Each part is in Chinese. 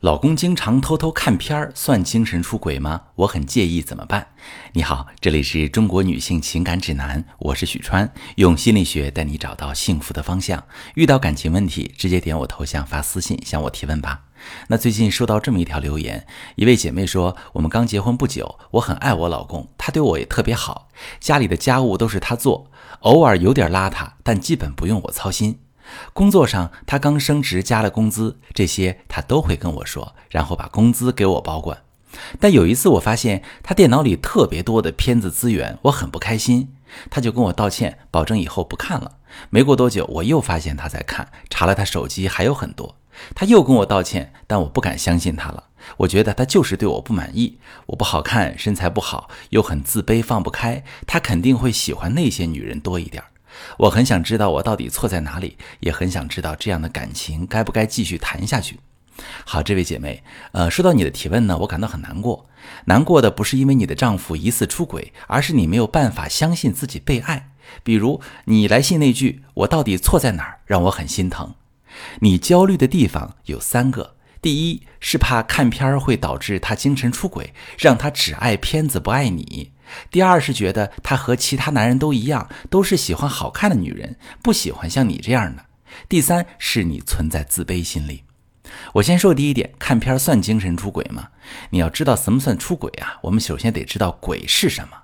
老公经常偷偷看片儿，算精神出轨吗？我很介意，怎么办？你好，这里是中国女性情感指南，我是许川，用心理学带你找到幸福的方向。遇到感情问题，直接点我头像发私信向我提问吧。那最近收到这么一条留言，一位姐妹说，我们刚结婚不久，我很爱我老公，他对我也特别好，家里的家务都是他做，偶尔有点邋遢，但基本不用我操心。工作上，他刚升职加了工资，这些他都会跟我说，然后把工资给我保管。但有一次，我发现他电脑里特别多的片子资源，我很不开心，他就跟我道歉，保证以后不看了。没过多久，我又发现他在看，查了他手机还有很多，他又跟我道歉，但我不敢相信他了。我觉得他就是对我不满意，我不好看，身材不好，又很自卑，放不开，他肯定会喜欢那些女人多一点。我很想知道我到底错在哪里，也很想知道这样的感情该不该继续谈下去。好，这位姐妹，呃，说到你的提问呢，我感到很难过。难过的不是因为你的丈夫疑似出轨，而是你没有办法相信自己被爱。比如你来信那句“我到底错在哪儿”，让我很心疼。你焦虑的地方有三个：第一是怕看片儿会导致他精神出轨，让他只爱片子不爱你。第二是觉得他和其他男人都一样，都是喜欢好看的女人，不喜欢像你这样的。第三是你存在自卑心理。我先说第一点，看片算精神出轨吗？你要知道什么算出轨啊？我们首先得知道鬼是什么。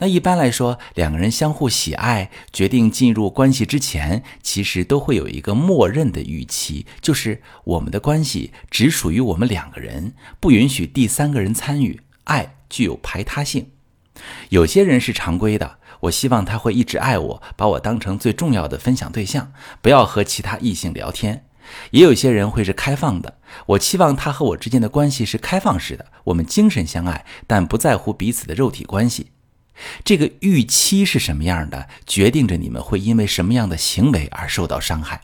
那一般来说，两个人相互喜爱，决定进入关系之前，其实都会有一个默认的预期，就是我们的关系只属于我们两个人，不允许第三个人参与，爱具有排他性。有些人是常规的，我希望他会一直爱我，把我当成最重要的分享对象，不要和其他异性聊天。也有些人会是开放的，我期望他和我之间的关系是开放式的，我们精神相爱，但不在乎彼此的肉体关系。这个预期是什么样的，决定着你们会因为什么样的行为而受到伤害。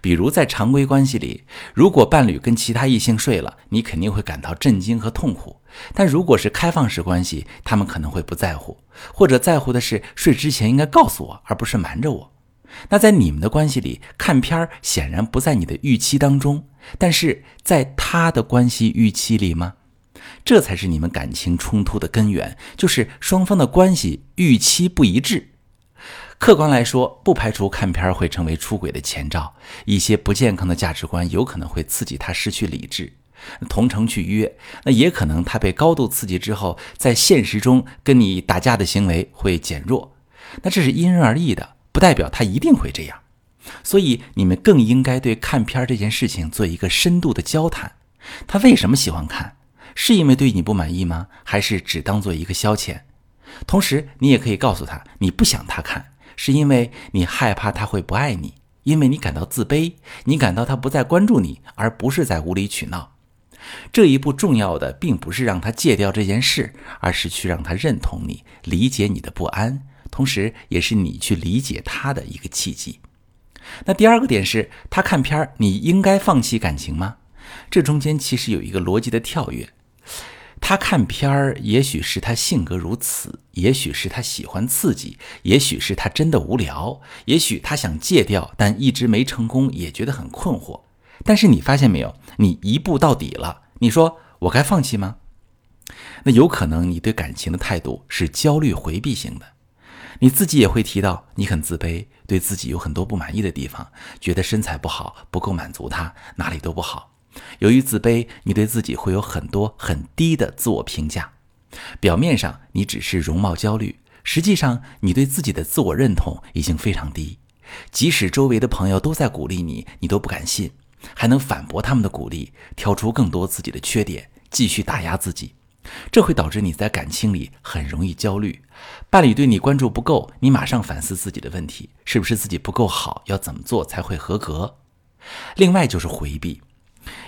比如在常规关系里，如果伴侣跟其他异性睡了，你肯定会感到震惊和痛苦。但如果是开放式关系，他们可能会不在乎，或者在乎的是睡之前应该告诉我，而不是瞒着我。那在你们的关系里，看片儿显然不在你的预期当中，但是在他的关系预期里吗？这才是你们感情冲突的根源，就是双方的关系预期不一致。客观来说，不排除看片会成为出轨的前兆。一些不健康的价值观有可能会刺激他失去理智，同城去约，那也可能他被高度刺激之后，在现实中跟你打架的行为会减弱。那这是因人而异的，不代表他一定会这样。所以你们更应该对看片这件事情做一个深度的交谈。他为什么喜欢看？是因为对你不满意吗？还是只当做一个消遣？同时，你也可以告诉他，你不想他看。是因为你害怕他会不爱你，因为你感到自卑，你感到他不再关注你，而不是在无理取闹。这一步重要的并不是让他戒掉这件事，而是去让他认同你，理解你的不安，同时也是你去理解他的一个契机。那第二个点是他看片儿，你应该放弃感情吗？这中间其实有一个逻辑的跳跃。他看片儿，也许是他性格如此，也许是他喜欢刺激，也许是他真的无聊，也许他想戒掉，但一直没成功，也觉得很困惑。但是你发现没有，你一步到底了。你说我该放弃吗？那有可能你对感情的态度是焦虑回避型的。你自己也会提到，你很自卑，对自己有很多不满意的地方，觉得身材不好，不够满足他，哪里都不好。由于自卑，你对自己会有很多很低的自我评价。表面上你只是容貌焦虑，实际上你对自己的自我认同已经非常低。即使周围的朋友都在鼓励你，你都不敢信，还能反驳他们的鼓励，挑出更多自己的缺点，继续打压自己。这会导致你在感情里很容易焦虑。伴侣对你关注不够，你马上反思自己的问题，是不是自己不够好？要怎么做才会合格？另外就是回避。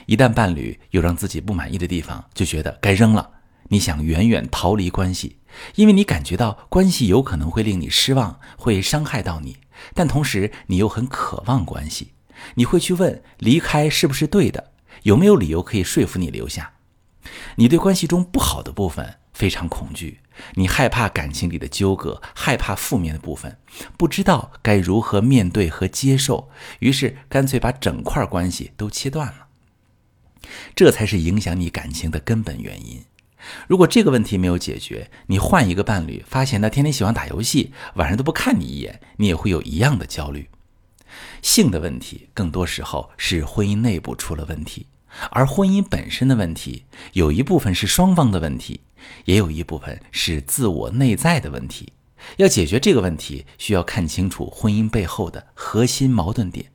一旦伴侣有让自己不满意的地方，就觉得该扔了。你想远远逃离关系，因为你感觉到关系有可能会令你失望，会伤害到你。但同时你又很渴望关系，你会去问离开是不是对的，有没有理由可以说服你留下。你对关系中不好的部分非常恐惧，你害怕感情里的纠葛，害怕负面的部分，不知道该如何面对和接受，于是干脆把整块关系都切断了。这才是影响你感情的根本原因。如果这个问题没有解决，你换一个伴侣，发现他天天喜欢打游戏，晚上都不看你一眼，你也会有一样的焦虑。性的问题，更多时候是婚姻内部出了问题，而婚姻本身的问题，有一部分是双方的问题，也有一部分是自我内在的问题。要解决这个问题，需要看清楚婚姻背后的核心矛盾点。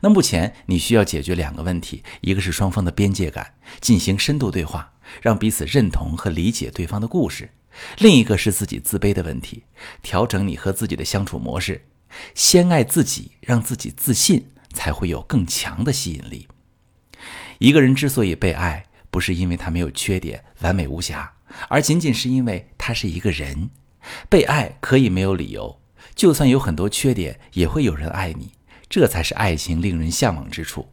那目前你需要解决两个问题，一个是双方的边界感，进行深度对话，让彼此认同和理解对方的故事；另一个是自己自卑的问题，调整你和自己的相处模式。先爱自己，让自己自信，才会有更强的吸引力。一个人之所以被爱，不是因为他没有缺点、完美无瑕，而仅仅是因为他是一个人。被爱可以没有理由，就算有很多缺点，也会有人爱你。这才是爱情令人向往之处。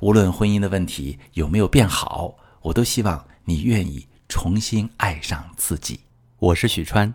无论婚姻的问题有没有变好，我都希望你愿意重新爱上自己。我是许川。